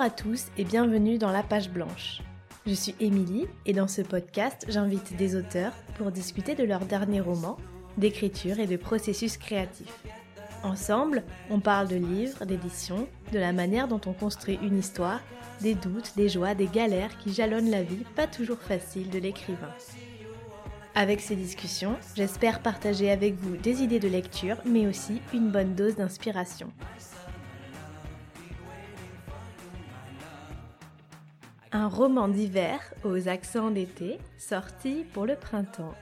Bonjour à tous et bienvenue dans La Page Blanche. Je suis Émilie et dans ce podcast, j'invite des auteurs pour discuter de leurs derniers romans, d'écriture et de processus créatifs. Ensemble, on parle de livres, d'édition, de la manière dont on construit une histoire, des doutes, des joies, des galères qui jalonnent la vie pas toujours facile de l'écrivain. Avec ces discussions, j'espère partager avec vous des idées de lecture, mais aussi une bonne dose d'inspiration. Un roman d'hiver aux accents d'été, sorti pour le printemps.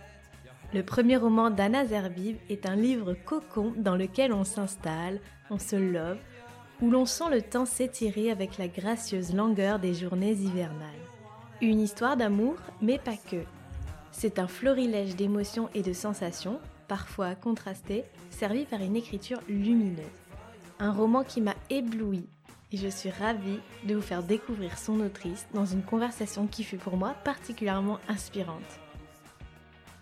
Le premier roman d'Anna Zerbib est un livre cocon dans lequel on s'installe, on se love, où l'on sent le temps s'étirer avec la gracieuse langueur des journées hivernales. Une histoire d'amour, mais pas que. C'est un florilège d'émotions et de sensations, parfois contrastées, servi par une écriture lumineuse. Un roman qui m'a ébloui et je suis ravie de vous faire découvrir son autrice dans une conversation qui fut pour moi particulièrement inspirante.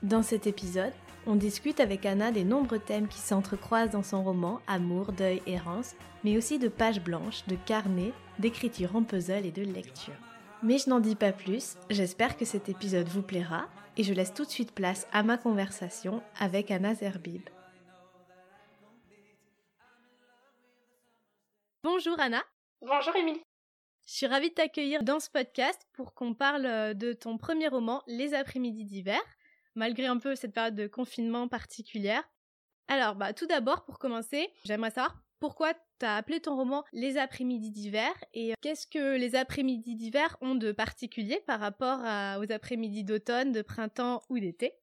Dans cet épisode, on discute avec Anna des nombreux thèmes qui s'entrecroisent dans son roman Amour, deuil, errance, mais aussi de pages blanches, de carnets, d'écriture en puzzle et de lecture. Mais je n'en dis pas plus, j'espère que cet épisode vous plaira et je laisse tout de suite place à ma conversation avec Anna Zerbib. Bonjour Anna. Bonjour Émilie. Je suis ravie de t'accueillir dans ce podcast pour qu'on parle euh, de ton premier roman, Les après-midi d'hiver, malgré un peu cette période de confinement particulière. Alors, bah, tout d'abord, pour commencer, j'aimerais savoir pourquoi tu as appelé ton roman Les après-midi d'hiver et qu'est-ce que les après-midi d'hiver ont de particulier par rapport aux après-midi d'automne, de printemps ou d'été?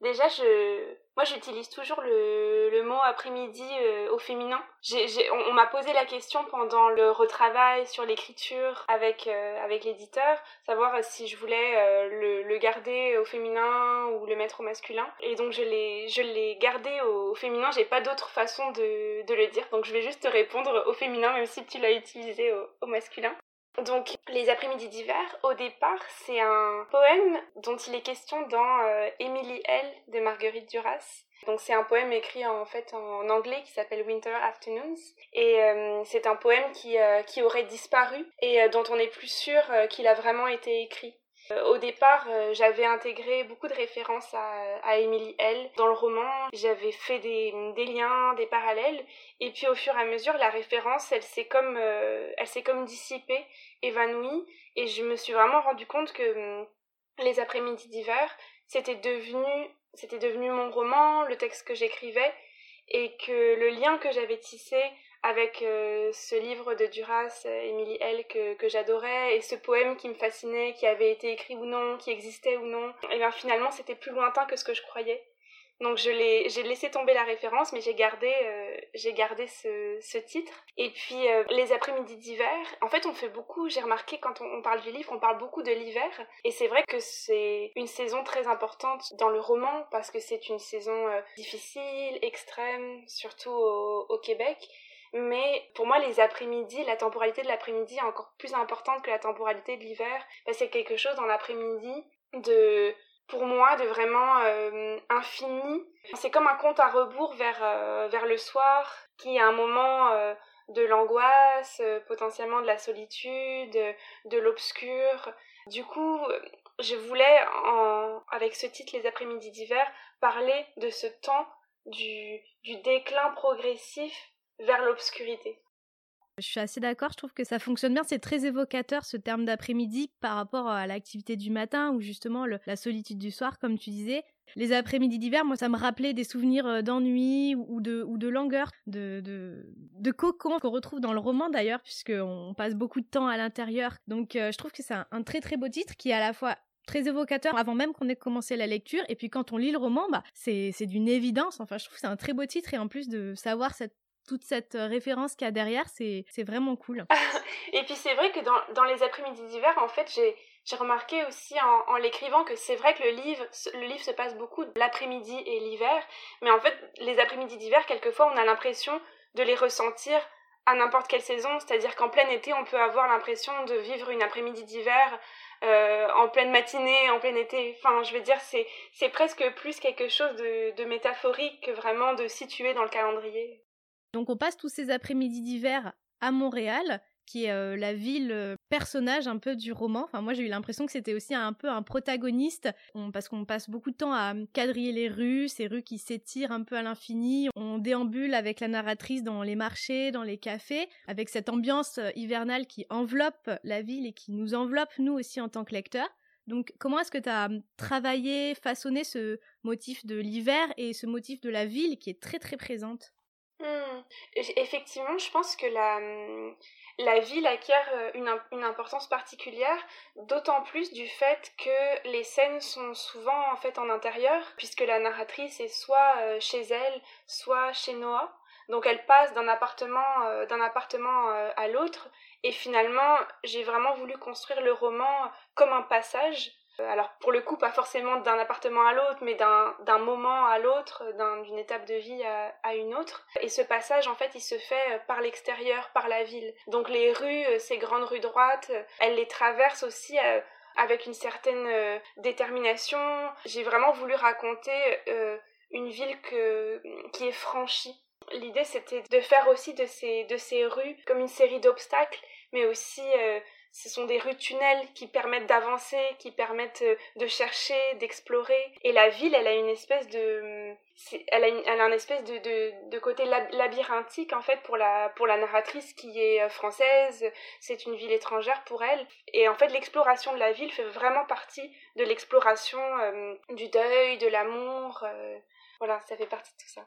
Déjà, je, moi, j'utilise toujours le, le mot après-midi euh, au féminin. On, m'a posé la question pendant le retravail sur l'écriture avec, euh, avec l'éditeur, savoir si je voulais euh, le, garder au féminin ou le mettre au masculin. Et donc, je l'ai, gardé au, féminin. J'ai pas d'autre façon de, de le dire. Donc, je vais juste te répondre au féminin, même si tu l'as utilisé au, au masculin. Donc, Les après-midi d'hiver, au départ, c'est un poème dont il est question dans euh, Émilie L de Marguerite Duras. Donc, c'est un poème écrit en fait en anglais qui s'appelle Winter Afternoons. Et euh, c'est un poème qui, euh, qui aurait disparu et dont on n'est plus sûr qu'il a vraiment été écrit. Euh, au départ, euh, j'avais intégré beaucoup de références à, à Emily L. Dans le roman, j'avais fait des, liens, des parallèles, et puis au fur et à mesure, la référence, elle s'est comme, euh, elle s'est comme dissipée, évanouie, et je me suis vraiment rendu compte que hum, les après-midi d'hiver, c'était devenu, c'était devenu mon roman, le texte que j'écrivais, et que le lien que j'avais tissé avec euh, ce livre de Duras, Émilie euh, L, que, j'adorais, et ce poème qui me fascinait, qui avait été écrit ou non, qui existait ou non, et bien finalement c'était plus lointain que ce que je croyais. Donc j'ai laissé tomber la référence, mais j'ai gardé, euh, gardé ce, titre. Et puis les après-midi d'hiver, en fait on fait beaucoup, j'ai remarqué quand on, parle du livre, on parle beaucoup de l'hiver, et c'est vrai que c'est une saison très importante dans le roman parce que c'est une saison difficile, extrême, surtout au Québec. Mais pour moi, les après-midi, la temporalité de l'après-midi est encore plus importante que la temporalité de l'hiver. c'est quelque chose dans l'après-midi de, pour moi, de vraiment euh, infini. C'est comme un compte à rebours vers, euh, vers le soir, qui est un moment euh, de l'angoisse, potentiellement de la solitude, de l'obscur. Du coup, je voulais, en, avec ce titre Les après-midi d'hiver, parler de ce temps du, du déclin progressif vers l'obscurité. Je suis assez d'accord, je trouve que ça fonctionne bien. C'est très évocateur ce terme d'après-midi par rapport à l'activité du matin ou justement la solitude du soir, comme tu disais. Les après-midi d'hiver, moi, ça me rappelait des souvenirs euh, d'ennui ou de, ou de langueur, de, de, cocon qu'on retrouve dans le roman d'ailleurs, puisqu'on passe beaucoup de temps à l'intérieur. Donc euh, je trouve que c'est un, très très beau titre qui est à la fois très évocateur avant même qu'on ait commencé la lecture et puis quand on lit le roman bah c'est d'une évidence enfin je trouve que c'est un très beau titre et en plus de savoir cette toute cette euh, référence qu'il y a derrière, c'est vraiment cool. et puis c'est vrai que dans, dans les après-midi d'hiver, en fait, j'ai remarqué aussi en, en l'écrivant que c'est vrai que le livre, le livre se passe beaucoup l'après-midi et l'hiver, mais en fait, les après-midi d'hiver, quelquefois, on a l'impression de les ressentir à n'importe quelle saison, c'est-à-dire qu'en plein été, on peut avoir l'impression de vivre une après-midi d'hiver euh, en pleine matinée, en plein été. Enfin, je veux dire, c'est presque plus quelque chose de, de métaphorique que vraiment de situer dans le calendrier. Donc on passe tous ces après-midi d'hiver à Montréal. qui est la ville personnage un peu du roman. Enfin, moi, j'ai eu l'impression que c'était aussi un peu un protagoniste, parce qu'on passe beaucoup de temps à quadriller les rues, ces rues qui s'étirent un peu à l'infini. On déambule avec la narratrice dans les marchés, dans les cafés, avec cette ambiance hivernale qui enveloppe la ville et qui nous enveloppe, nous aussi, en tant que lecteurs. Donc, comment est-ce que tu as travaillé, façonné ce motif de l'hiver et ce motif de la ville qui est très très présente? Mmh. Effectivement, je pense que la, la ville acquiert euh, une, une importance particulière, d'autant plus du fait que les scènes sont souvent en fait en intérieur, puisque la narratrice est soit euh, chez elle, soit chez Noah. Donc elle passe d'un appartement, euh, d'un appartement à l'autre et finalement, j'ai vraiment voulu construire le roman comme un passage. Euh, alors pour le coup, pas forcément d'un appartement à l'autre, mais d'un moment à l'autre, d'une étape de vie à, une autre. Et ce passage, en fait, il se fait euh, par l'extérieur, par la ville. Donc les rues, euh, ces grandes rues droites, elle les traverse aussi avec une certaine détermination. J'ai vraiment voulu raconter une ville que, qui est franchie. L'idée, c'était de faire aussi de ces, de ces rues comme une série d'obstacles mais aussi ce sont des rues tunnels qui permettent d'avancer, qui permettent euh, de chercher, d'explorer. Et la ville, elle a une espèce de, elle a, un espèce de, de, côté labyrinthique en fait pour la pour la narratrice qui est euh, française. C'est une ville étrangère pour elle. Et en fait, l'exploration de la ville fait vraiment partie de l'exploration du deuil, de l'amour. voilà, ça fait partie de tout ça.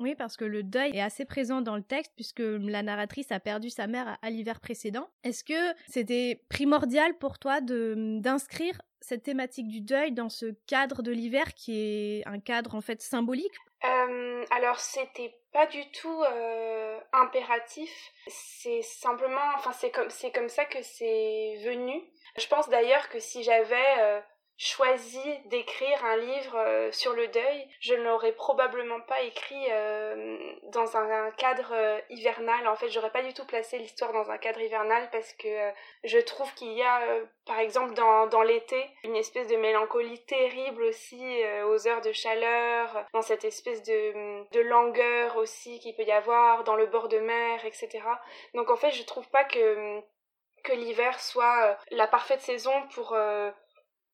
Oui, parce que le deuil est assez présent dans le texte puisque la narratrice a perdu sa mère à, l'hiver précédent. Est-ce que c'était primordial pour toi de d'inscrire cette thématique du deuil dans ce cadre de l'hiver qui est un cadre en fait symbolique? Euh, Alors c'était pas du tout euh, impératif. C'est simplement, enfin c'est comme c'est comme ça que c'est venu. Je pense d'ailleurs que si j'avais euh, choisi d'écrire un livre euh, sur le deuil, je ne l'aurais probablement pas écrit euh, dans un, cadre euh, hivernal. En fait, j'aurais pas du tout placé l'histoire dans un cadre hivernal parce que je trouve qu'il y a, par exemple, dans, dans l'été, une espèce de mélancolie terrible aussi aux heures de chaleur, dans cette espèce de, de langueur aussi qu'il peut y avoir dans le bord de mer, etc. Donc en fait, je trouve pas que que l'hiver soit la parfaite saison pour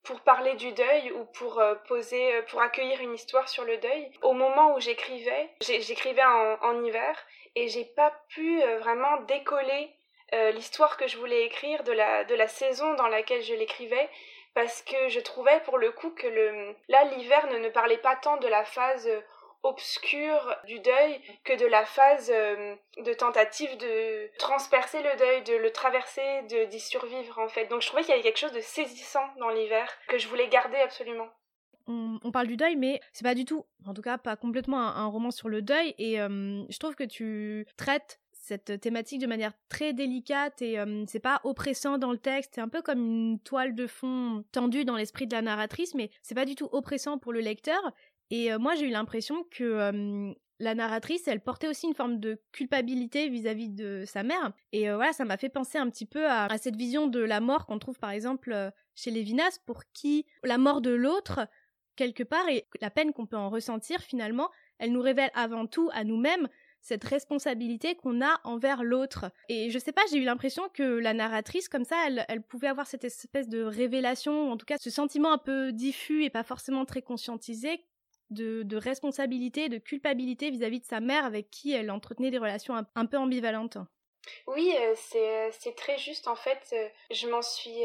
pour parler du deuil ou pour euh, poser, euh, pour accueillir une histoire sur le deuil. Au moment où j'écrivais, j'écrivais en, hiver et j'ai pas pu euh, vraiment décoller l'histoire que je voulais écrire de la, de la saison dans laquelle je l'écrivais parce que je trouvais pour le coup que le, là l'hiver ne parlait pas tant de la phase obscure du deuil que de la phase euh, de tentative de transpercer le deuil, de le traverser, de d'y survivre en fait. Donc je trouvais qu'il y avait quelque chose de saisissant dans l'hiver que je voulais garder absolument. On, parle du deuil, mais c'est pas du tout, en tout cas pas complètement un, roman sur le deuil. Et euh, je trouve que tu traites cette thématique de manière très délicate et euh, c'est pas oppressant dans le texte, c'est un peu comme une toile de fond tendue dans l'esprit de la narratrice, mais c'est pas du tout oppressant pour le lecteur et moi, j'ai eu l'impression que la narratrice, elle portait aussi une forme de culpabilité vis-à-vis de sa mère. Et voilà, ça m'a fait penser un petit peu à, cette vision de la mort qu'on trouve par exemple chez Lévinas, pour qui la mort de l'autre, quelque part, et la peine qu'on peut en ressentir finalement, elle nous révèle avant tout à nous-mêmes cette responsabilité qu'on a envers l'autre. Et je sais pas, j'ai eu l'impression que la narratrice, comme ça, elle, elle pouvait avoir cette espèce de révélation, en tout cas ce sentiment un peu diffus et pas forcément très conscientisé, de, responsabilité, de culpabilité vis-à-vis de sa mère avec qui elle entretenait des relations un, peu ambivalentes. Oui, euh, euh, c'est très juste en fait. Euh, je m'en suis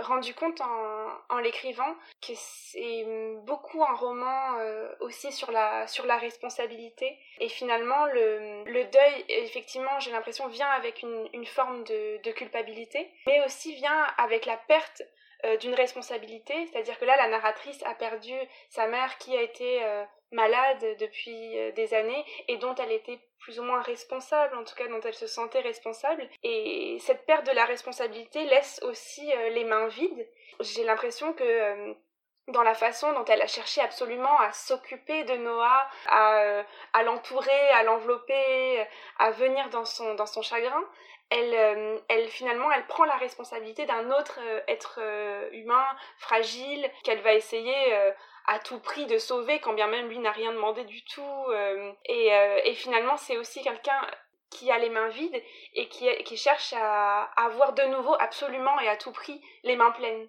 rendu compte en, l'écrivant que c'est beaucoup un roman aussi sur la, responsabilité. Et finalement, le, deuil, effectivement, j'ai l'impression, vient avec une, forme de culpabilité, mais aussi vient avec la perte euh, d'une responsabilité, c'est-à-dire que là, la narratrice a perdu sa mère qui a été euh, malade depuis euh, des années et dont elle était plus ou moins responsable, en tout cas dont elle se sentait responsable. Et cette perte de la responsabilité laisse aussi les mains vides. J'ai l'impression que dans la façon dont elle a cherché absolument à s'occuper de Noah, à, l'entourer, à l'envelopper, à venir dans son, dans son chagrin, elle, euh, elle finalement, elle prend la responsabilité d'un autre euh, être euh, humain fragile qu'elle va essayer à tout prix de sauver, quand bien même lui n'a rien demandé du tout. Et, et, finalement, c'est aussi quelqu'un qui a les mains vides et qui, qui cherche à avoir de nouveau absolument et à tout prix les mains pleines.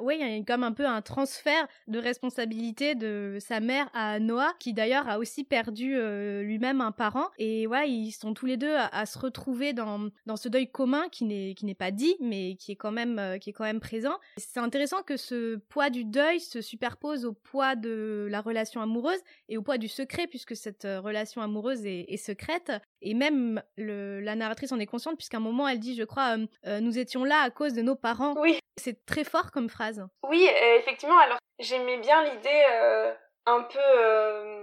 Oui, il y a comme un peu un transfert de responsabilité de sa mère à Noah, qui d'ailleurs a aussi perdu euh, lui-même un parent. Et ouais, ils sont tous les deux à, se retrouver dans, dans ce deuil commun qui n'est qui n'est pas dit, mais qui est quand même euh, qui est quand même présent. C'est intéressant que ce poids du deuil se superpose au poids de la relation amoureuse et au poids du secret, puisque cette euh, relation amoureuse est, est secrète. Et même le, la narratrice en est consciente, puisqu'à un moment elle dit, je crois, nous étions là à cause de nos parents. Oui. C'est très fort comme phrase. Oui, euh, effectivement. Alors, j'aimais bien l'idée euh, un peu, euh,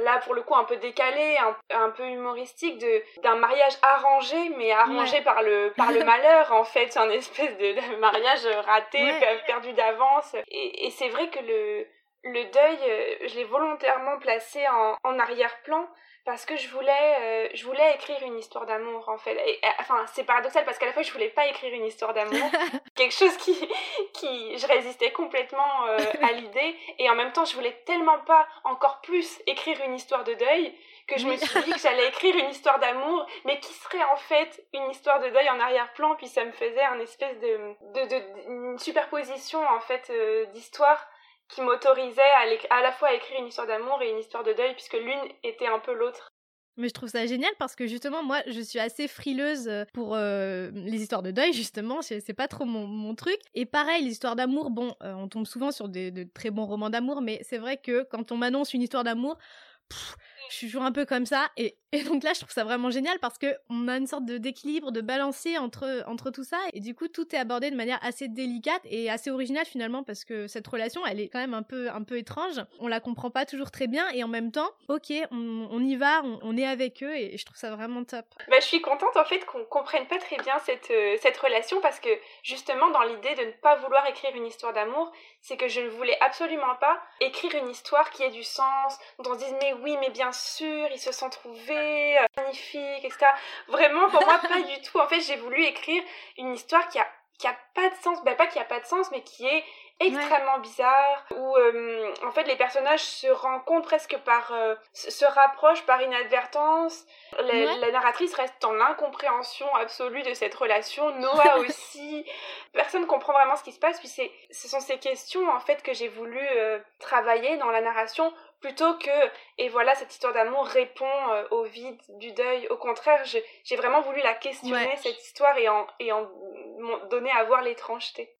là pour le coup, un peu décalée, un, peu humoristique de d'un mariage arrangé, mais arrangé par le par le malheur. En fait, c'est un espèce de, mariage raté, perdu d'avance. Et, et c'est vrai que le le deuil, je l'ai volontairement placé en, en arrière-plan parce que je voulais euh, je voulais écrire une histoire d'amour en fait. Et, enfin c'est paradoxal parce qu'à la fois je voulais pas écrire une histoire d'amour. Quelque chose qui qui je résistais complètement euh, à l'idée. Et en même temps je voulais tellement pas encore plus écrire une histoire de deuil que je me suis dit que j'allais écrire une histoire d'amour. Mais qui serait en fait une histoire de deuil en arrière-plan? Puis ça me faisait un espèce de de, de une superposition en fait euh, d'histoires qui m'autorisait à, la fois à écrire une histoire d'amour et une histoire de deuil, puisque l'une était un peu l'autre. Mais je trouve ça génial parce que justement, moi, je suis assez frileuse euh, pour euh, les histoires de deuil, justement. C'est pas trop mon, truc. Et pareil, l'histoire d'amour, bon, euh, on tombe souvent sur de très bons romans d'amour, mais c'est vrai que quand on m'annonce une histoire d'amour, je suis toujours un peu comme ça. Et, donc là, je trouve ça vraiment génial parce que on a une sorte d'équilibre, de balancier entre, entre tout ça. Et du coup, tout est abordé de manière assez délicate et assez originale finalement parce que cette relation, elle est quand même un peu, un peu étrange. On la comprend pas toujours très bien et en même temps, ok, on, on y va, on, est avec eux et, je trouve ça vraiment top. Bah, je suis contente en fait qu'on comprenne pas très bien cette, euh, cette relation parce que justement, dans l'idée de ne pas vouloir écrire une histoire d'amour, c'est que je ne voulais absolument pas écrire une histoire qui ait du sens, dont on se dise mais oui, mais bien sûr, ils se sont trouvés, euh, magnifiques, etc. Vraiment, pour moi, pas du tout. En fait, j'ai voulu écrire une histoire qui a, qui a pas de sens, ben pas qui a pas de sens, mais qui est extrêmement bizarre où euh, en fait les personnages se rencontrent presque par euh, se rapprochent par inadvertance. La, la narratrice reste en incompréhension absolue de cette relation. Noah aussi. Personne comprend vraiment ce qui se passe puis c'est ce sont ces questions en fait que j'ai voulu euh, travailler dans la narration plutôt que et voilà cette histoire d'amour répond au vide du deuil au contraire j'ai vraiment voulu la questionner cette histoire et en et en donner à voir l'étrangeté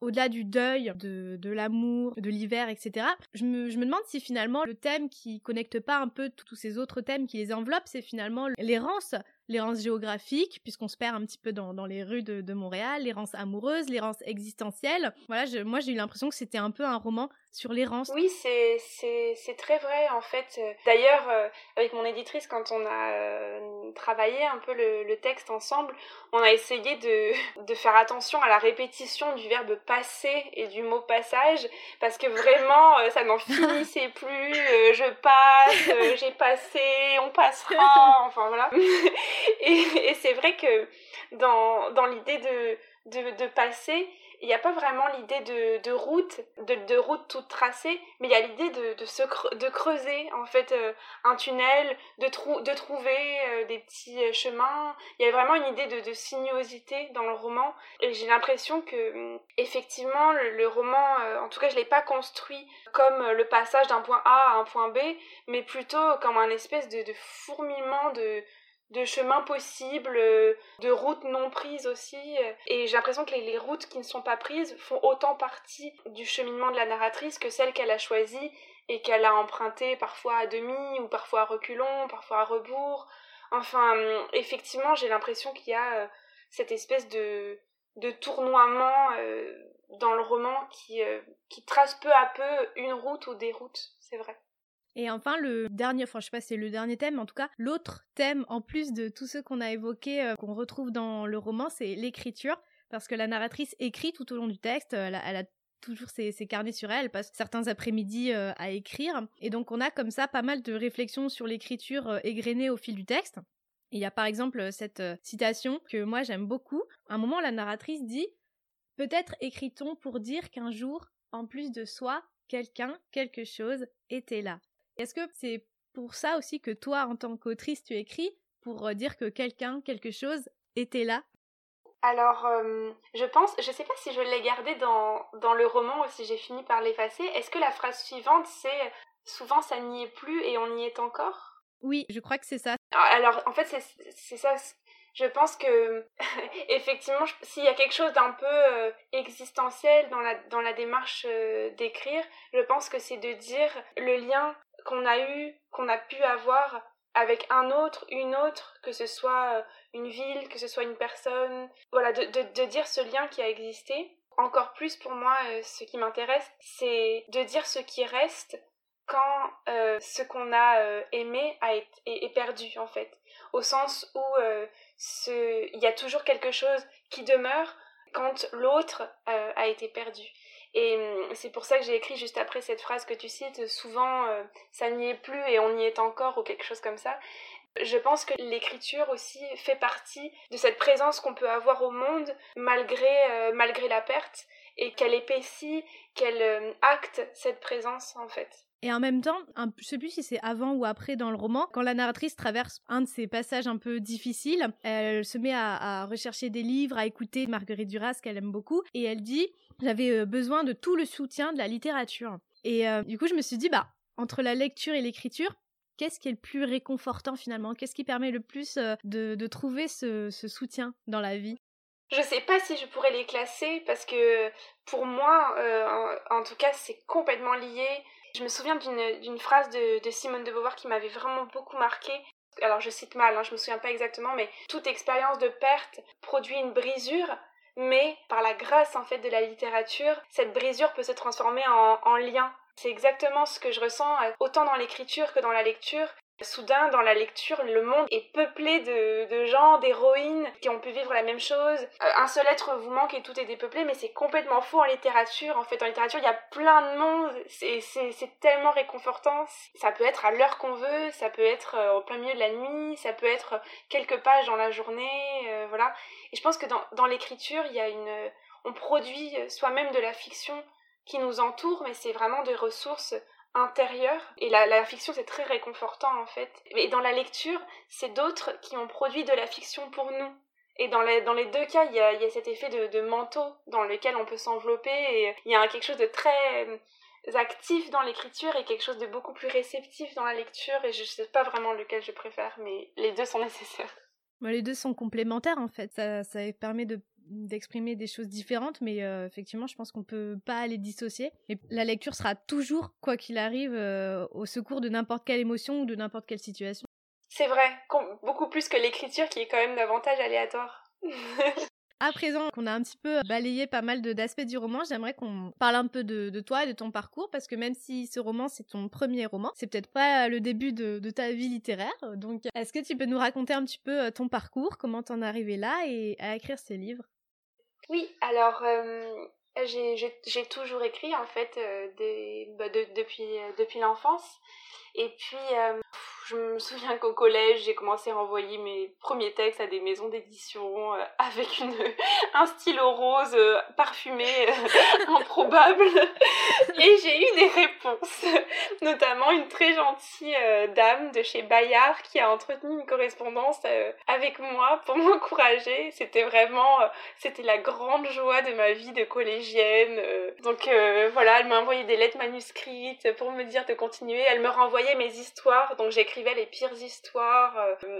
au-delà du deuil, de, de l'amour, de l'hiver, etc., je me, je me, demande si finalement le thème qui connecte pas un peu tous ces autres thèmes qui les enveloppent, c'est finalement l'errance, l'errance géographique, puisqu'on se perd un petit peu dans, dans les rues de, de Montréal, l'errance amoureuse, l'errance existentielle. Voilà, je, moi j'ai eu l'impression que c'était un peu un roman sur l'errance. Oui, c'est, c'est, c'est très vrai en fait. D'ailleurs, euh, avec mon éditrice, quand on a euh, travaillé un peu le, le, texte ensemble, on a essayé de, de faire attention à la répétition du verbe passer et du mot passage, parce que vraiment, euh, ça n'en finissait plus. je passe, j'ai passé, on passera, enfin voilà. et, et c'est vrai que dans, dans l'idée de, de, de passer, il n'y a pas vraiment l'idée de, de, route, de, de, route toute tracée, mais il y a l'idée de, de, de creuser en fait euh, un tunnel, de, trou de trouver euh, des petits euh, chemins. Il y a vraiment une idée de, de sinuosité dans le roman, et j'ai l'impression que hum, effectivement le, le roman, en tout cas je l'ai pas construit comme le passage d'un point A à un point B, mais plutôt comme un espèce de fourmillement de de chemins possibles, euh, de routes non prises aussi. Et j'ai l'impression que les, routes qui ne sont pas prises font autant partie du cheminement de la narratrice que celles qu'elle a choisies et qu'elle a empruntées parfois à demi ou parfois à reculons, parfois à rebours. Enfin, effectivement, j'ai l'impression qu'il y a euh, cette espèce de, de tournoiement euh, dans le roman qui, qui trace peu à peu une route ou des routes, c'est vrai. Et enfin, le dernier, enfin, je sais pas si c'est le dernier thème, en tout cas, l'autre thème, en plus de tous ceux qu'on a évoqués, euh, qu'on retrouve dans le roman, c'est l'écriture. Parce que la narratrice écrit tout au long du texte, elle a, toujours ses, carnets sur elle, elle passe certains après-midi euh, à écrire. Et donc, on a comme ça pas mal de réflexions sur l'écriture euh, égrenées au fil du texte. Il y a par exemple cette citation que moi j'aime beaucoup. À un moment, la narratrice dit Peut-être écrit-on pour dire qu'un jour, en plus de soi, quelqu'un, quelque chose était là. Est-ce que c'est pour ça aussi que toi, en tant qu'autrice, tu écris pour dire que quelqu'un, quelque chose était là? Alors, je pense, je sais pas si je l'ai gardé dans, dans le roman ou si j'ai fini par l'effacer. Est-ce que la phrase suivante, c'est souvent ça n'y est plus et on y est encore Oui, je crois que c'est ça. Alors, en fait, c'est ça. Je pense que, effectivement, s'il y a quelque chose d'un peu existentiel dans la, dans la démarche d'écrire, je pense que c'est de dire le lien qu'on a eu, qu'on a pu avoir avec un autre, une autre, que ce soit euh, une ville, que ce soit une personne, voilà, de, de, dire ce lien qui a existé. Encore plus pour moi, euh, ce qui m'intéresse, c'est de dire ce qui reste quand euh, ce qu'on a aimé a été, est, perdu en fait. Au sens où il y a toujours quelque chose qui demeure quand l'autre a été perdu. Et hum, c'est pour ça que j'ai écrit juste après cette phrase que tu cites, souvent euh, ça n'y est plus et on y est encore ou quelque chose comme ça. Je pense que l'écriture aussi fait partie de cette présence qu'on peut avoir au monde malgré, euh, malgré la perte et qu'elle épaissit, qu'elle euh, acte cette présence en fait. Et en même temps, un, je sais plus si c'est avant ou après dans le roman, quand la narratrice traverse un de ces passages un peu difficiles, elle se met à, rechercher des livres, à écouter Marguerite Duras qu'elle aime beaucoup, et elle dit j'avais euh, besoin de tout le soutien de la littérature. Et euh, du coup, je me suis dit, bah, entre la lecture et l'écriture, qu'est-ce qui est le plus réconfortant finalement? Qu'est-ce qui permet le plus euh, de, trouver ce, soutien dans la vie? Je sais pas si je pourrais les classer parce que pour moi, en, tout cas, c'est complètement lié. Je me souviens d'une phrase de, Simone de Beauvoir qui m'avait vraiment beaucoup marqué. Alors je cite mal, hein, je me souviens pas exactement, mais toute expérience de perte produit une brisure mais par la grâce en fait de la littérature, cette brisure peut se transformer en, lien. C'est exactement ce que je ressens euh, autant dans l'écriture que dans la lecture. Soudain, dans la lecture, le monde est peuplé de, gens, d'héroïnes qui ont pu vivre la même chose. Euh, un seul être vous manque et tout est dépeuplé, mais c'est complètement faux en littérature. En fait, en littérature, il y a plein de monde. C'est tellement réconfortant. Ça peut être à l'heure qu'on veut, ça peut être euh, au plein milieu de la nuit, ça peut être quelques pages dans la journée, euh, voilà. Et je pense que dans, dans l'écriture, il y a une, on produit soi-même de la fiction qui nous entoure, mais c'est vraiment des ressources intérieur. Et la, fiction, c'est très réconfortant en fait. Et dans la lecture, c'est d'autres qui ont produit de la fiction pour nous. Et dans les, dans les deux cas, il y a, y a cet effet de, de, manteau dans lequel on peut s'envelopper. Et il y a quelque chose de très euh, actif dans l'écriture et quelque chose de beaucoup plus réceptif dans la lecture. Et je ne sais pas vraiment lequel je préfère, mais les deux sont nécessaires. Les deux sont complémentaires en fait. Ça, ça permet de d'exprimer des choses différentes, mais euh, effectivement, je pense qu'on peut pas les dissocier. Et la lecture sera toujours, quoi qu'il arrive, euh, au secours de n'importe quelle émotion ou de n'importe quelle situation. C'est vrai, beaucoup plus que l'écriture qui est quand même davantage aléatoire. À présent qu'on a un petit peu balayé pas mal d'aspects du roman, j'aimerais qu'on parle un peu de, toi et de ton parcours, parce que même si ce roman c'est ton premier roman, c'est peut-être pas le début de, ta vie littéraire. Donc, est-ce que tu peux nous raconter un petit peu euh, ton parcours, comment t'en es arrivé là et à écrire ces livres? Oui, alors euh, j'ai toujours écrit en fait euh, bah, depuis, euh, depuis l'enfance. Et puis, je me souviens qu'au collège, j'ai commencé à envoyer mes premiers textes à des maisons d'édition avec une, un stylo rose parfumé improbable. Et j'ai eu des réponses, notamment une très gentille dame de chez Bayard qui a entretenu une correspondance avec moi pour m'encourager. C'était vraiment, c'était la grande joie de ma vie de collégienne. Donc voilà, elle m'a envoyé des lettres manuscrites pour me dire de continuer. Elle me renvoyait mes histoires, donc j'écrivais les pires histoires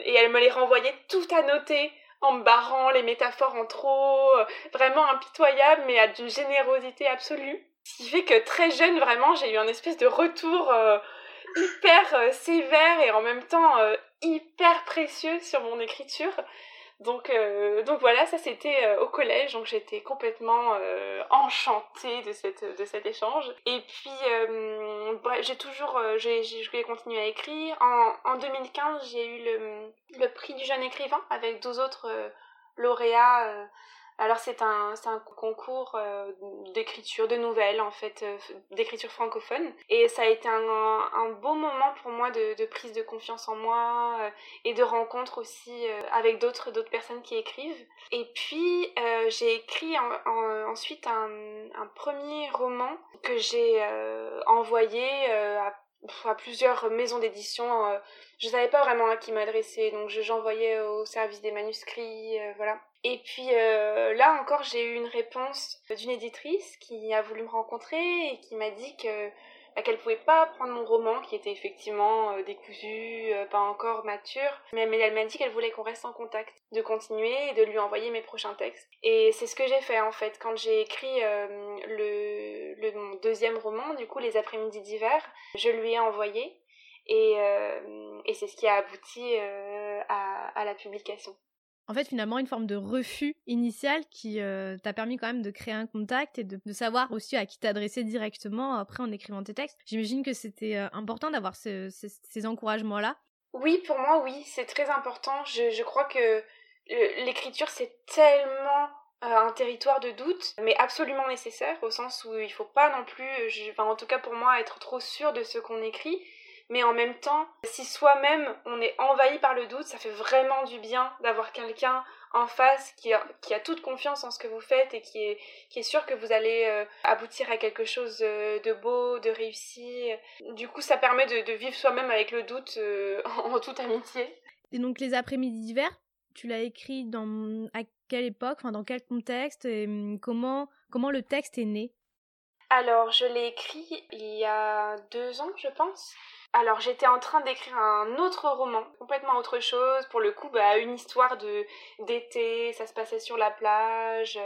et elle me les renvoyait tout annoté en me barrant les métaphores en trop, vraiment impitoyable mais à d'une générosité absolue. Ce qui fait que très jeune, vraiment, j'ai eu un espèce de retour euh, hyper euh, sévère et en même temps euh, hyper précieux sur mon écriture. Donc, donc voilà, ça c'était au collège, donc j'étais complètement enchantée de, cette, de cet échange. Et puis, j'ai toujours, j'ai, j'ai continué à écrire. En, en 2015, j'ai eu le, le prix du jeune écrivain avec deux autres lauréats alors c'est un, un concours euh, d'écriture, de nouvelles en fait, euh, d'écriture francophone. Et ça a été un, un, beau moment pour moi de, prise de confiance en moi euh, et de rencontre aussi avec d'autres personnes qui écrivent. Et puis j'ai écrit ensuite un, un, premier roman que j'ai envoyé à à plusieurs maisons d'édition. Euh, je savais pas vraiment à qui m'adresser, donc j'envoyais au service des manuscrits, euh, voilà. Et puis euh, là encore, j'ai eu une réponse d'une éditrice qui a voulu me rencontrer et qui m'a dit que bah, qu'elle pouvait pas prendre mon roman qui était effectivement décousu, pas encore mature, mais, elle m'a dit qu'elle voulait qu'on reste en contact, de continuer et de lui envoyer mes prochains textes. Et c'est ce que j'ai fait en fait quand j'ai écrit le, le mon deuxième roman, du coup les après-midi d'hiver, je lui ai envoyé et, euh, et c'est ce qui a abouti euh, à, à, la publication. En fait, finalement, une forme de refus initial qui euh, t'a permis quand même de créer un contact et de, savoir aussi à qui t'adresser directement après en écrivant tes textes. J'imagine que c'était important d'avoir ce, ces encouragements-là. Oui, pour moi, oui, c'est très important. Je, je crois que l'écriture, c'est tellement un territoire de doute, mais absolument nécessaire, au sens où il faut pas non plus, enfin, en tout cas pour moi, être trop sûr de ce qu'on écrit mais en même temps, si soi-même on est envahi par le doute, ça fait vraiment du bien d'avoir quelqu'un en face qui a, toute confiance en ce que vous faites et qui est, sûr que vous allez euh, aboutir à quelque chose euh, de beau, de réussi. Du coup, ça permet de, de vivre soi-même avec le doute euh, en, toute amitié. Et donc, les après-midi d'hiver, tu l'as écrit dans à quelle époque, enfin dans quel contexte et hum, comment, comment le texte est né? Alors, je l'ai écrit il y a deux ans, je pense. Alors j'étais en train d'écrire un autre roman, complètement autre chose. Pour le coup, bah, une histoire de d'été, ça se passait sur la plage.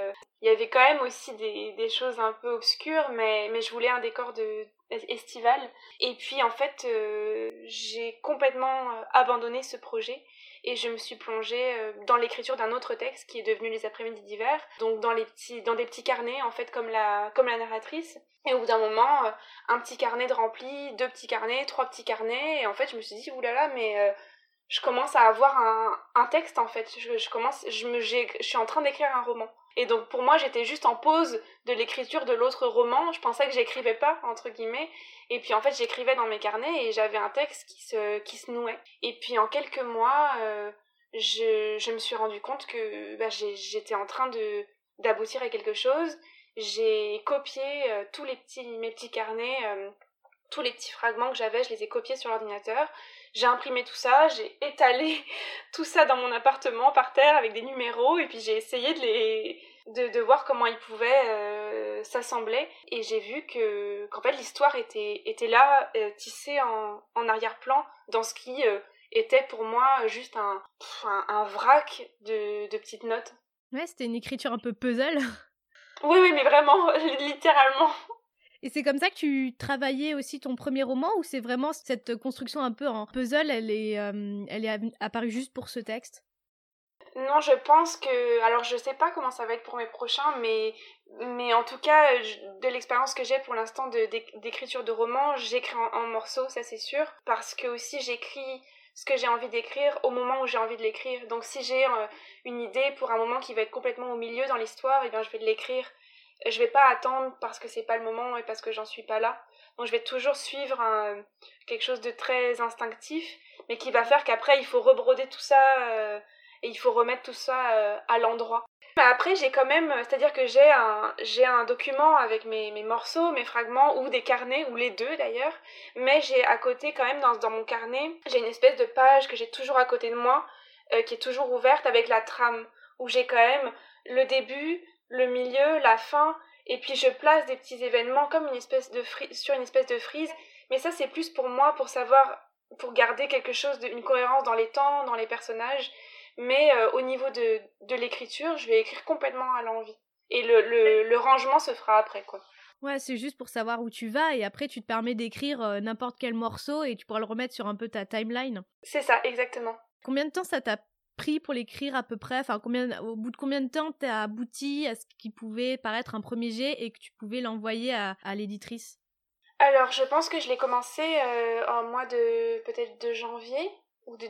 Il y avait quand même aussi des, des choses un peu obscures, mais, mais je voulais un décor de estival. Et puis en fait, euh, j'ai complètement euh, abandonné ce projet et je me suis plongée euh, dans l'écriture d'un autre texte qui est devenu Les après-midi d'hiver, donc dans les petits dans des petits carnets en fait comme la narratrice. Et au bout d'un moment, euh, un petit carnet de rempli, deux petits carnets, trois petits carnets, et en fait je me suis dit oulala mais euh, je commence à avoir un, un texte en fait. Je, commence, je me, je suis en train d'écrire un roman. Et donc pour moi, j'étais juste en pause de l'écriture de l'autre roman. Je pensais que j'écrivais pas entre guillemets. Et puis en fait, j'écrivais dans mes carnets et j'avais un texte qui se qui se nouait. Et puis en quelques mois, euh, je, je me suis rendu compte que bah, j'étais en train d'aboutir à quelque chose. J'ai copié euh, tous les petits mes petits carnets, euh, tous les petits fragments que j'avais, je les ai copiés sur l'ordinateur. J'ai imprimé tout ça, j'ai étalé tout ça dans mon appartement par terre avec des numéros et puis j'ai essayé de les de, de voir comment ils pouvaient euh, s'assembler et j'ai vu que qu'en fait l'histoire était était là euh, tissée en, en arrière-plan dans ce qui euh, était pour moi juste un un, un vrac de, de petites notes. Ouais, c'était une écriture un peu puzzle. Oui, oui, mais vraiment, littéralement. Et c'est comme ça que tu travaillais aussi ton premier roman ou c'est vraiment cette construction un peu en puzzle, elle est, euh, elle est apparue juste pour ce texte? Non, je pense que. Alors, je sais pas comment ça va être pour mes prochains, mais, mais en tout cas, de l'expérience que j'ai pour l'instant d'écriture de, roman, j'écris en, morceaux, ça c'est sûr. Parce que aussi, j'écris ce que j'ai envie d'écrire au moment où j'ai envie de l'écrire. Donc, si j'ai euh, une idée pour un moment qui va être complètement au milieu dans l'histoire, eh bien, je vais l'écrire je vais pas attendre parce que c'est pas le moment et parce que j'en suis pas là. Donc je vais toujours suivre quelque chose de très instinctif, mais qui va faire qu'après il faut rebroder tout ça euh, et il faut remettre tout ça euh, à l'endroit. Après j'ai quand même, c'est-à-dire que j'ai un j'ai un document avec mes, mes morceaux, mes fragments ou des carnets ou les deux d'ailleurs, mais j'ai à côté quand même dans, dans mon carnet j'ai une espèce de page que j'ai toujours à côté de moi euh, qui est toujours ouverte avec la trame où j'ai quand même le début, le milieu, la fin, et puis je place des petits événements comme une espèce de sur une espèce de frise. Mais ça, c'est plus pour moi, pour savoir, pour garder quelque chose, de, une cohérence dans les temps, dans les personnages. Mais euh, au niveau de, de l'écriture, je vais écrire complètement à l'envie. Et le, le, le, rangement se fera après, quoi. Ouais, c'est juste pour savoir où tu vas et après tu te permets d'écrire euh, n'importe quel morceau et tu pourras le remettre sur un peu ta timeline. C'est ça, exactement. Combien de temps ça t'a pris pour l'écrire à peu près? Enfin, au bout de combien de temps t'as abouti à ce qui pouvait paraître un premier jet et que tu pouvais l'envoyer à, l'éditrice? Alors, je pense que je l'ai commencé euh, en mois de peut-être de janvier ou, de,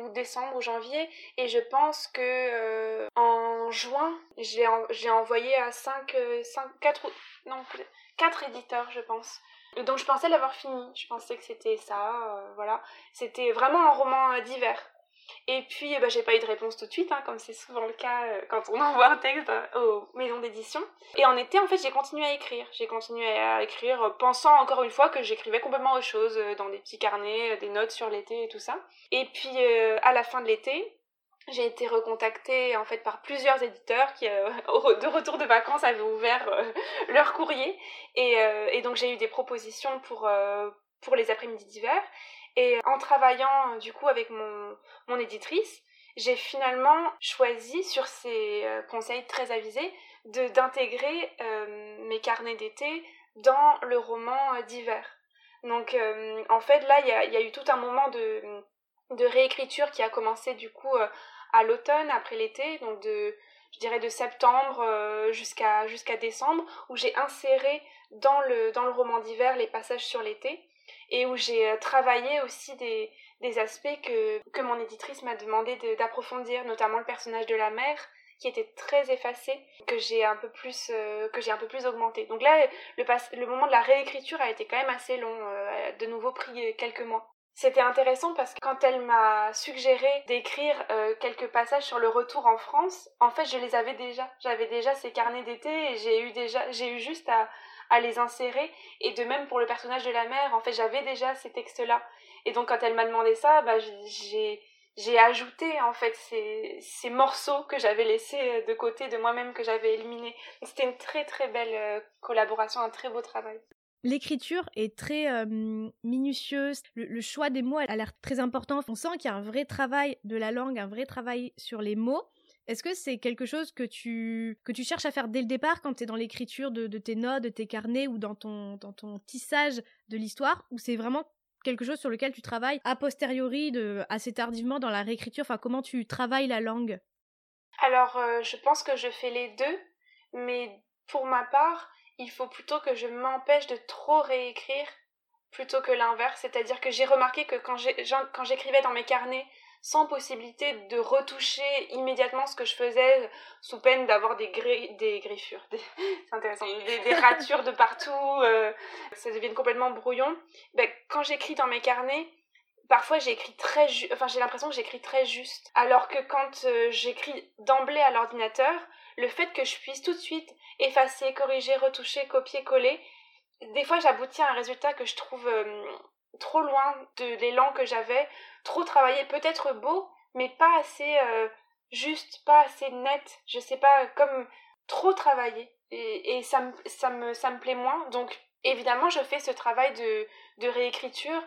ou décembre ou janvier et je pense que euh, en juin j'ai j'ai envoyé à 5 5 4 non 4 éditeurs je pense. Donc je pensais l'avoir fini. Je pensais que c'était ça euh, voilà. C'était vraiment un roman d'hiver Et puis, bah, j'ai pas eu de réponse tout de suite, hein, comme c'est souvent le cas euh, quand on envoie un texte aux maisons d'édition. Et en été, en fait, j'ai continué à écrire. J'ai continué à écrire, euh, pensant encore une fois que j'écrivais complètement autre chose, euh, dans des petits carnets, des notes sur l'été et tout ça. Et puis, à la fin de l'été, j'ai été recontactée en fait par plusieurs éditeurs qui, de retour de vacances, avaient ouvert leur courrier. Et, et donc, j'ai eu des propositions pour, pour les après-midi d'hiver. Et en travaillant du coup avec mon, éditrice, j'ai finalement choisi, sur ces euh, conseils très avisés, d'intégrer euh, mes carnets d'été dans le roman euh, d'hiver. Donc en fait là, il y a, eu tout un moment de, réécriture qui a commencé du coup à l'automne, après l'été, donc de, je dirais de septembre jusqu'à décembre, où j'ai inséré dans le roman d'hiver les passages sur l'été et où j'ai euh, travaillé aussi des, des aspects que, que mon éditrice m'a demandé d'approfondir, notamment le personnage de la mère qui était très effacé, que j'ai un peu plus euh, un peu plus augmenté. Donc là, le, le moment de la réécriture a été quand même assez long, euh, de nouveau pris quelques mois. C'était intéressant parce que quand elle m'a suggéré d'écrire quelques passages sur le retour en France, en fait, je les avais déjà. J'avais déjà ces carnets d'été et j'ai eu j'ai eu juste à, à les insérer. Et de même pour le personnage de la mère, en fait, j'avais déjà ces textes-là. Et donc quand elle m'a demandé ça, bah, j'ai j'ai ajouté en fait ces, ces morceaux que j'avais laissés de côté de moi-même que j'avais éliminés. C'était une très très belle euh, collaboration, un très beau travail. L'écriture est très euh, minutieuse, le, le, choix des mots a l'air très important. On sent qu'il y a un vrai travail de la langue, un vrai travail sur les mots. Est-ce que c'est quelque chose que tu, que tu cherches à faire dès le départ quand tu es dans l'écriture de, tes notes, de tes carnets ou dans ton, dans ton tissage de l'histoire? Ou c'est vraiment quelque chose sur lequel tu travailles a posteriori, de, assez tardivement dans la réécriture? Enfin, comment tu travailles la langue? Alors, euh, je pense que je fais les deux, mais pour ma part, il faut plutôt que je m'empêche de trop réécrire plutôt que l'inverse. C'est-à-dire que j'ai remarqué que quand j'écrivais dans mes carnets sans possibilité de retoucher immédiatement ce que je faisais sous peine d'avoir des, des griffures, c'est intéressant, des, ratures de partout, euh, ça devient complètement brouillon. Ben, quand j'écris dans mes carnets, parfois j'écris très enfin j'ai l'impression que j'écris très juste alors que quand euh, j'écris d'emblée à l'ordinateur le fait que je puisse tout de suite effacer corriger retoucher copier coller des fois j'aboutis à un résultat que je trouve euh, trop loin de l'élan que j'avais, trop travaillé, peut-être beau, mais pas assez euh, juste, pas assez net, je sais pas, comme trop travaillé. Et, ça, me, ça, me, ça me plaît moins. Donc évidemment, je fais ce travail de, de réécriture,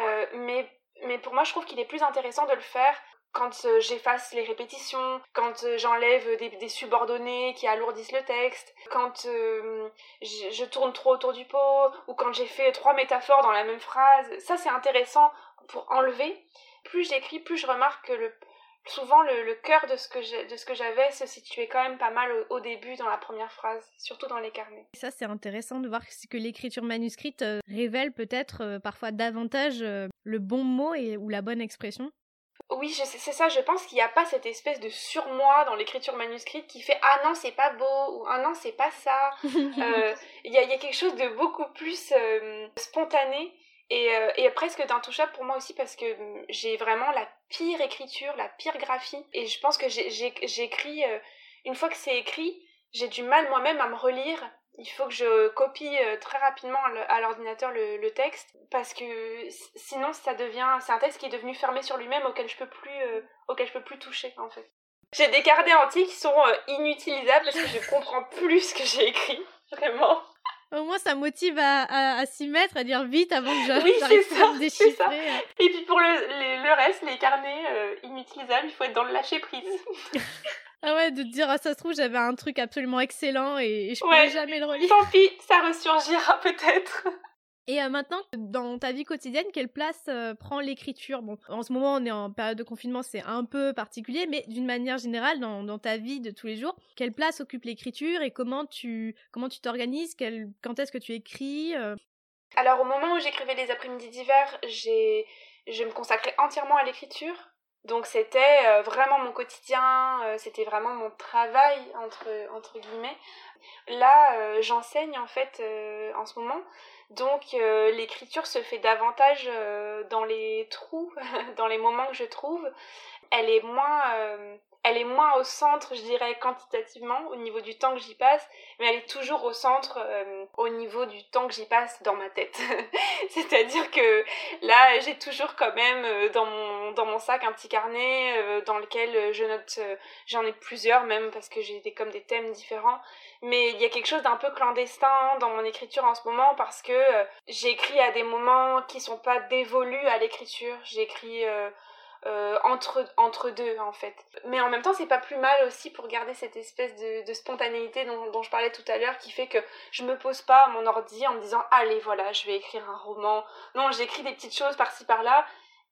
euh, mais, mais pour moi, je trouve qu'il est plus intéressant de le faire quand euh, j'efface les répétitions, quand euh, j'enlève des, subordonnés qui alourdissent le texte, quand euh, je, tourne trop autour du pot, ou quand j'ai fait trois métaphores dans la même phrase, ça c'est intéressant pour enlever. Plus j'écris, plus je remarque que souvent le, cœur de ce que j'avais se situait quand même pas mal au, début dans la première phrase, surtout dans les carnets. Ça c'est intéressant de voir que l'écriture manuscrite révèle peut-être parfois davantage le bon mot ou la bonne expression. Oui, c'est ça, je pense qu'il n'y a pas cette espèce de surmoi dans l'écriture manuscrite qui fait Ah non, c'est pas beau, ou Ah non, c'est pas ça. Euh, il y, a, quelque chose de beaucoup plus euh, spontané et, euh, et, presque d'intouchable pour moi aussi parce que hum, j'ai vraiment la pire écriture, la pire graphie. Et je pense que j'écris, une fois que c'est écrit, j'ai du mal moi-même à me relire il faut que je copie euh, très rapidement à l'ordinateur le, texte parce que sinon ça devient c'est un texte qui est devenu fermé sur lui-même auquel je peux plus euh, auquel je peux plus toucher en fait. J'ai des carnets entiers qui sont euh, inutilisables parce que je comprends plus ce que j'ai écrit vraiment. Au moins, ça motive à, à, s'y mettre, à dire vite avant que j'arrive oui, à me déchiffrer. Et puis pour le, le reste, les carnets inutilisables, il faut être dans le lâcher prise. Ah ouais, de te dire, ah, ça se trouve, j'avais un truc absolument excellent et, je pourrais jamais le relire. Tant pis, ça ressurgira peut-être. Et euh, maintenant, dans ta vie quotidienne, quelle place euh, prend l'écriture? Bon, en ce moment, on est en période de confinement, c'est un peu particulier, mais d'une manière générale, dans, ta vie de tous les jours, quelle place occupe l'écriture et comment tu comment tu t'organises? Quand est-ce que tu écris euh? Alors, au moment où j'écrivais les après-midi d'hiver, j'ai je me consacrais entièrement à l'écriture. Donc c'était vraiment mon quotidien, c'était vraiment mon travail entre, entre guillemets. Là, j'enseigne en fait en ce moment Donc l'écriture se fait davantage dans les trous, dans les moments que je trouve. Elle est moins elle est moins au centre, je dirais, quantitativement, au niveau du temps que j'y passe, mais elle est toujours au centre euh, au niveau du temps que j'y passe dans ma tête. C'est-à-dire que là, j'ai toujours quand même euh, dans, mon, sac un petit carnet euh, dans lequel je note, j'en ai plusieurs même parce que j'ai des, comme des thèmes différents, mais il y a quelque chose d'un peu clandestin dans mon écriture en ce moment parce que j'écris à des moments qui sont pas dévolus à l'écriture. J'écris euh, entre, entre deux en fait. Mais en même temps, c'est pas plus mal aussi pour garder cette espèce de, spontanéité dont, dont, je parlais tout à l'heure qui fait que je me pose pas à mon ordi en me disant allez voilà, je vais écrire un roman. Non, j'écris des petites choses par-ci par-là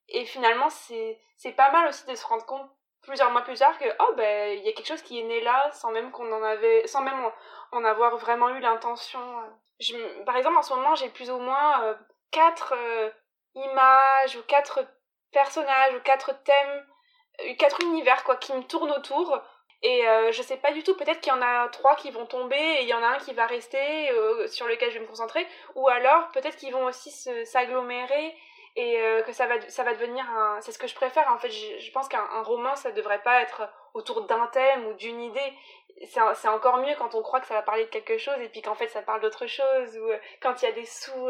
et finalement c'est pas mal aussi de se rendre compte plusieurs mois plus tard que oh ben il y a quelque chose qui est né là sans même qu'on en avait sans même en, avoir vraiment eu l'intention. Par exemple en ce moment j'ai plus ou moins euh, quatre euh, images ou quatre personnages ou quatre thèmes, euh, quatre univers quoi qui me tournent autour. Et euh, je sais pas du tout, peut-être qu'il y en a trois qui vont tomber et il y en a un qui va rester euh, sur lequel je vais me concentrer, ou alors peut-être qu'ils vont aussi s'agglomérer et que ça va, ça va devenir un... C'est ce que je préfère en fait, je, pense qu'un roman ça devrait pas être autour d'un thème ou d'une idée, c'est encore mieux quand on croit que ça va parler de quelque chose et puis qu'en fait ça parle d'autre chose, ou quand il y a des sous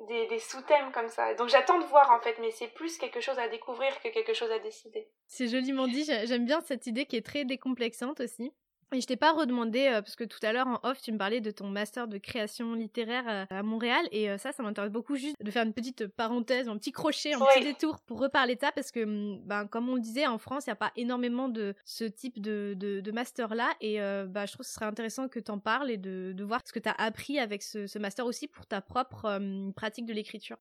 des, sous-thèmes comme ça. Donc j'attends de voir en fait, mais c'est plus quelque chose à découvrir que quelque chose à décider. C'est joliment dit, j'aime bien cette idée qui est très décomplexante aussi. Et je t'ai pas redemandé, euh, parce que tout à l'heure en off, tu me parlais de ton master de création littéraire euh, à Montréal, et euh, ça, ça m'intéresse beaucoup juste de faire une petite parenthèse, un petit crochet, un petit détour pour reparler de ça, parce que, hum, ben, comme on le disait, en France, il n'y a pas énormément de ce type de, de, master-là, et bah, je trouve que ce serait intéressant que tu en parles et de, de, voir ce que tu as appris avec ce, ce, master aussi pour ta propre pratique de l'écriture.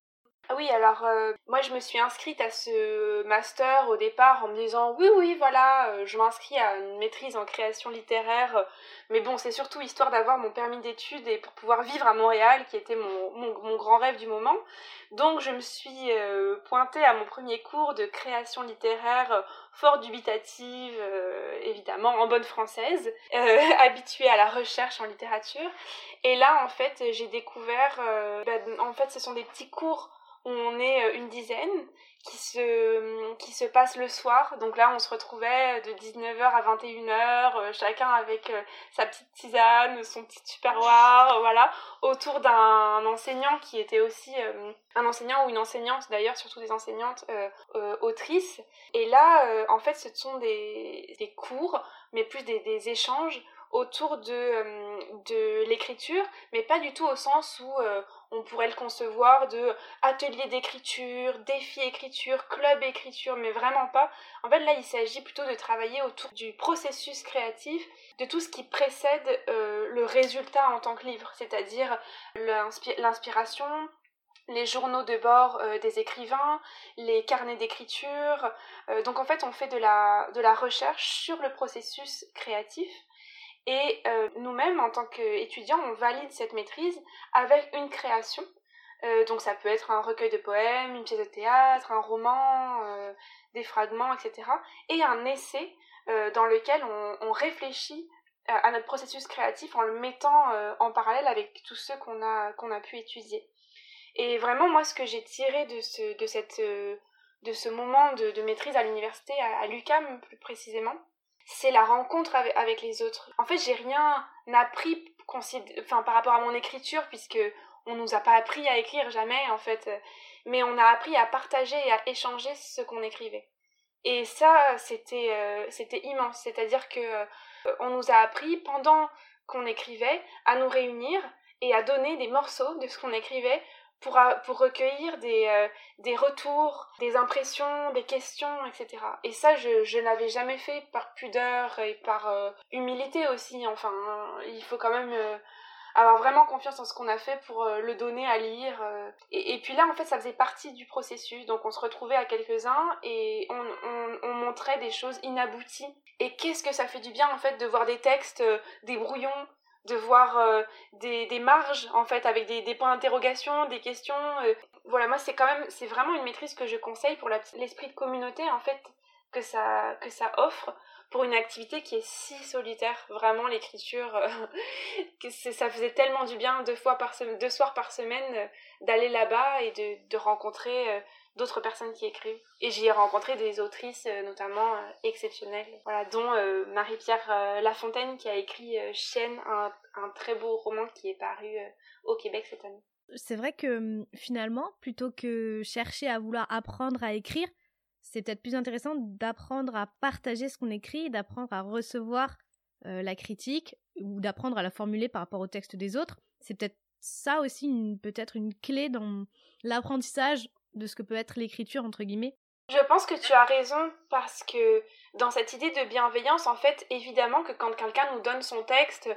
Ah oui, alors euh, moi je me suis inscrite à ce master au départ en me disant oui oui voilà, euh, je m'inscris à une maîtrise en création littéraire, mais bon c'est surtout histoire d'avoir mon permis d'études et pour pouvoir vivre à Montréal qui était mon, mon, grand rêve du moment. Donc je me suis euh, pointée à mon premier cours de création littéraire fort dubitative, évidemment en bonne française, habituée à la recherche en littérature. Et là en fait j'ai découvert, ben, en fait ce sont des petits cours on est euh, une dizaine qui se, qui se passe le soir. Donc là, on se retrouvait de 19h à 21h, euh, chacun avec euh, sa petite tisane, son petit tupperware, voilà, autour d'un enseignant qui était aussi un enseignant ou une enseignante, d'ailleurs, surtout des enseignantes autrices. Et là, en fait, ce sont des, des cours, mais plus des, des échanges autour de, euh, de l'écriture, mais pas du tout au sens où euh, on pourrait le concevoir de atelier d'écriture, défi écriture, club écriture, mais vraiment pas. En fait, là, il s'agit plutôt de travailler autour du processus créatif, de tout ce qui précède euh, le résultat en tant que livre, c'est-à-dire l'inspiration, les journaux de bord des écrivains, les carnets d'écriture. donc en fait, on fait de la, de la recherche sur le processus créatif et euh, nous-mêmes, en tant qu'étudiants, on valide cette maîtrise avec une création. Euh, donc ça peut être un recueil de poèmes, une pièce de théâtre, un roman, euh, des fragments, etc. Et un essai dans lequel on, réfléchit à notre processus créatif en le mettant en parallèle avec tous ceux qu'on a, a pu étudier. Et vraiment, moi, ce que j'ai tiré de ce, de cette, de ce moment de, maîtrise à l'université, à, à l'UCAM plus précisément, c'est la rencontre avec, les autres. En fait, j'ai rien appris enfin, par rapport à mon écriture, puisque on nous a pas appris à écrire jamais, en fait. Mais on a appris à partager et à échanger ce qu'on écrivait. Et ça, c'était euh, c'était immense. C'est-à-dire que euh, on nous a appris pendant qu'on écrivait à nous réunir et à donner des morceaux de ce qu'on écrivait pour, recueillir des, euh, des retours, des impressions, des questions, etc. Et ça, je, je n'avais jamais fait par pudeur et par euh, humilité aussi. Enfin, hein. il faut quand même euh, avoir vraiment confiance en ce qu'on a fait pour le donner à lire. Et, puis là, en fait, ça faisait partie du processus. Donc, on se retrouvait à quelques-uns et on, on montrait des choses inabouties. Et qu'est-ce que ça fait du bien, en fait, de voir des textes, des brouillons, de voir euh, des, des, marges en fait avec des, des points d'interrogation, des questions. Euh. Voilà, moi c'est quand même c'est vraiment une maîtrise que je conseille pour l'esprit de communauté en fait que ça, que ça offre pour une activité qui est si solitaire. Vraiment, l'écriture, euh, que ça faisait tellement du bien deux, fois par deux soirs par semaine d'aller là-bas et de, de rencontrer d'autres personnes qui écrivent. Et j'y ai rencontré des autrices notamment exceptionnelles, voilà, dont Marie-Pierre Lafontaine qui a écrit Chienne, un, très beau roman qui est paru au Québec cette année. C'est vrai que hum, finalement, plutôt que chercher à vouloir apprendre à écrire, c'est peut-être plus intéressant d'apprendre à partager ce qu'on écrit, d'apprendre à recevoir euh, la critique ou d'apprendre à la formuler par rapport au texte des autres. C'est peut-être ça aussi peut-être une clé dans l'apprentissage de ce que peut être l'écriture entre guillemets. Je pense que tu as raison parce que dans cette idée de bienveillance, en fait, évidemment que quand quelqu'un nous donne son texte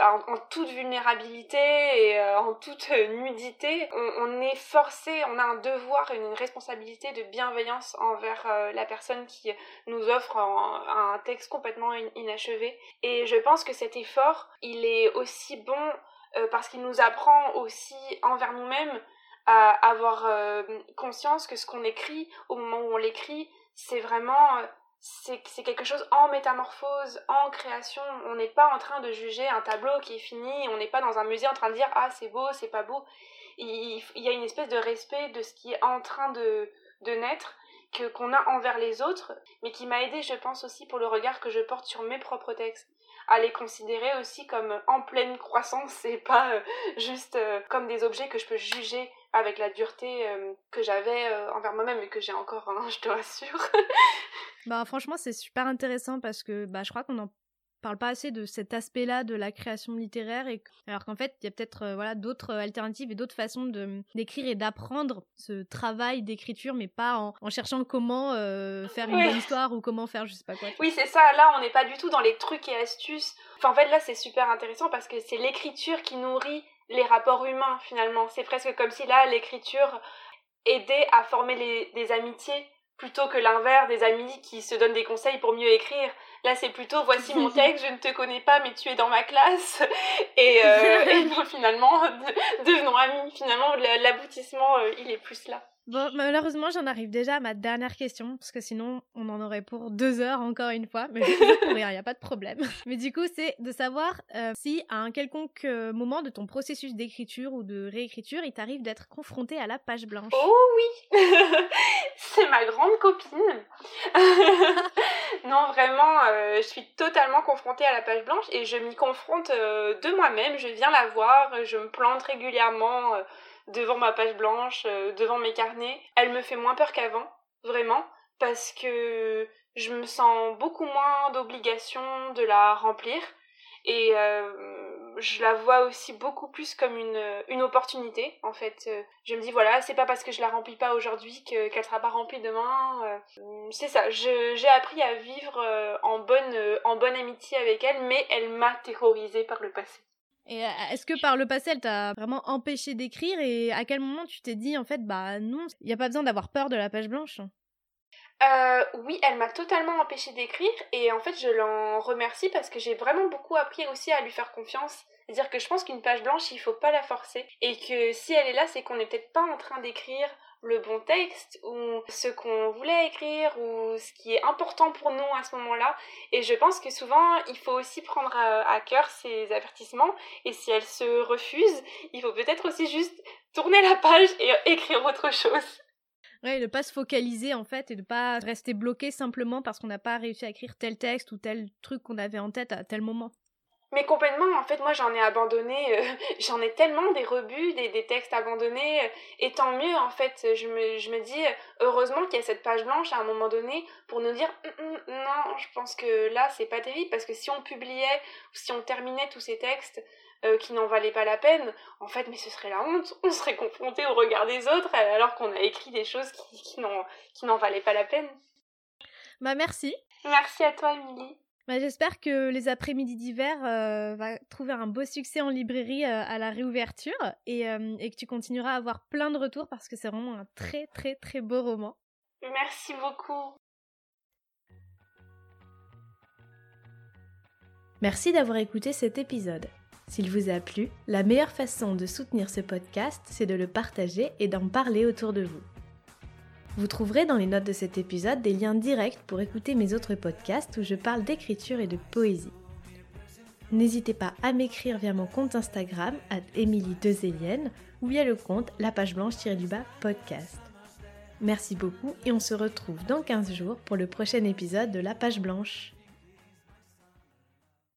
en, toute vulnérabilité et euh, en toute nudité, on, est forcé, on a un devoir, une responsabilité de bienveillance envers euh, la personne qui nous offre un, texte complètement inachevé. Et je pense que cet effort, il est aussi bon euh, parce qu'il nous apprend aussi envers nous-mêmes à avoir euh, conscience que ce qu'on écrit au moment où on l'écrit, c'est vraiment euh, c'est quelque chose en métamorphose, en création. On n'est pas en train de juger un tableau qui est fini, on n'est pas dans un musée en train de dire ah c'est beau, c'est pas beau. Il, y a une espèce de respect de ce qui est en train de, de naître que qu'on a envers les autres, mais qui m'a aidé, je pense aussi pour le regard que je porte sur mes propres textes à les considérer aussi comme en pleine croissance et pas euh, juste comme des objets que je peux juger avec la dureté euh, que j'avais euh, envers moi-même et que j'ai encore, hein, je te rassure. bah franchement c'est super intéressant parce que bah, je crois qu'on en parle pas assez de cet aspect-là de la création littéraire et alors qu'en fait il y a peut-être euh, voilà d'autres alternatives et d'autres façons de d'écrire et d'apprendre ce travail d'écriture mais pas en, cherchant comment faire une bonne histoire ou comment faire je sais pas quoi. Oui c'est ça là on n'est pas du tout dans les trucs et astuces. Enfin en fait là c'est super intéressant parce que c'est l'écriture qui nourrit les rapports humains finalement. C'est presque comme si là l'écriture aidait à former les, des amitiés plutôt que l'inverse des amis qui se donnent des conseils pour mieux écrire. Là, c'est plutôt voici mon texte, je ne te connais pas, mais tu es dans ma classe. Et, euh, finalement, devenons amis. Finalement, l'aboutissement, euh, il est plus là. Bon, malheureusement, j'en arrive déjà à ma dernière question, parce que sinon, on en aurait pour deux heures encore une fois, mais je il n'y a pas de problème. Mais du coup, c'est de savoir euh, si à un quelconque euh, moment de ton processus d'écriture ou de réécriture, il t'arrive d'être confronté à la page blanche. Oh oui C'est ma grande copine Non, vraiment, euh, je suis totalement confrontée à la page blanche et je m'y confronte de moi-même, je viens la voir, je me plante régulièrement devant ma page blanche, euh, devant mes carnets, elle me fait moins peur qu'avant, vraiment, parce que je me sens beaucoup moins d'obligation de la remplir et euh, je la vois aussi beaucoup plus comme une, une opportunité en fait. Je me dis voilà, c'est pas parce que je la remplis pas aujourd'hui que, qu'elle sera pas remplie demain. Euh, c'est ça, j'ai appris à vivre en bonne, en bonne amitié avec elle, mais elle m'a terrorisée par le passé. Euh, est-ce que par le passé, elle t'a vraiment empêché d'écrire et à quel moment tu t'es dit en fait, bah non, il n'y a pas besoin d'avoir peur de la page blanche? Euh, oui, elle m'a totalement empêché d'écrire et en fait je l'en remercie parce que j'ai vraiment beaucoup appris aussi à lui faire confiance. C'est-à-dire que je pense qu'une page blanche, il faut pas la forcer et que si elle est là, c'est qu'on n'est peut-être pas en train d'écrire le bon texte ou ce qu'on voulait écrire ou ce qui est important pour nous à ce moment-là. Et je pense que souvent, il faut aussi prendre à, cœur ces avertissements. Et si elle se refuse, il faut peut-être aussi juste tourner la page et écrire autre chose. Ouais, de pas se focaliser en fait et de pas rester bloqué simplement parce qu'on n'a pas réussi à écrire tel texte ou tel truc qu'on avait en tête à tel moment. Mais complètement, en fait, moi j'en ai abandonné, euh, j'en ai tellement des rebuts, des, des textes abandonnés, euh, et tant mieux, en fait, je me, je me dis, heureusement qu'il y a cette page blanche à un moment donné pour nous dire, hum, hum, non, je pense que là c'est pas terrible, parce que si on publiait, si on terminait tous ces textes euh, qui n'en valaient pas la peine, en fait, mais ce serait la honte, on serait confronté au regard des autres alors qu'on a écrit des choses qui, qui n'en valaient pas la peine. Bah merci. Merci à toi, Émilie. Bah, j'espère que les après-midi d'hiver euh, va trouver un beau succès en librairie euh, à la réouverture et, euh, et, que tu continueras à avoir plein de retours parce que c'est vraiment un très très très beau roman. Merci beaucoup. Merci d'avoir écouté cet épisode. S'il vous a plu, la meilleure façon de soutenir ce podcast, c'est de le partager et d'en parler autour de vous. Vous trouverez dans les notes de cet épisode des liens directs pour écouter mes autres podcasts où je parle d'écriture et de poésie. N'hésitez pas à m'écrire via mon compte Instagram, at Émilie ou via le compte La Page Blanche-du-bas podcast. Merci beaucoup et on se retrouve dans 15 jours pour le prochain épisode de La Page Blanche.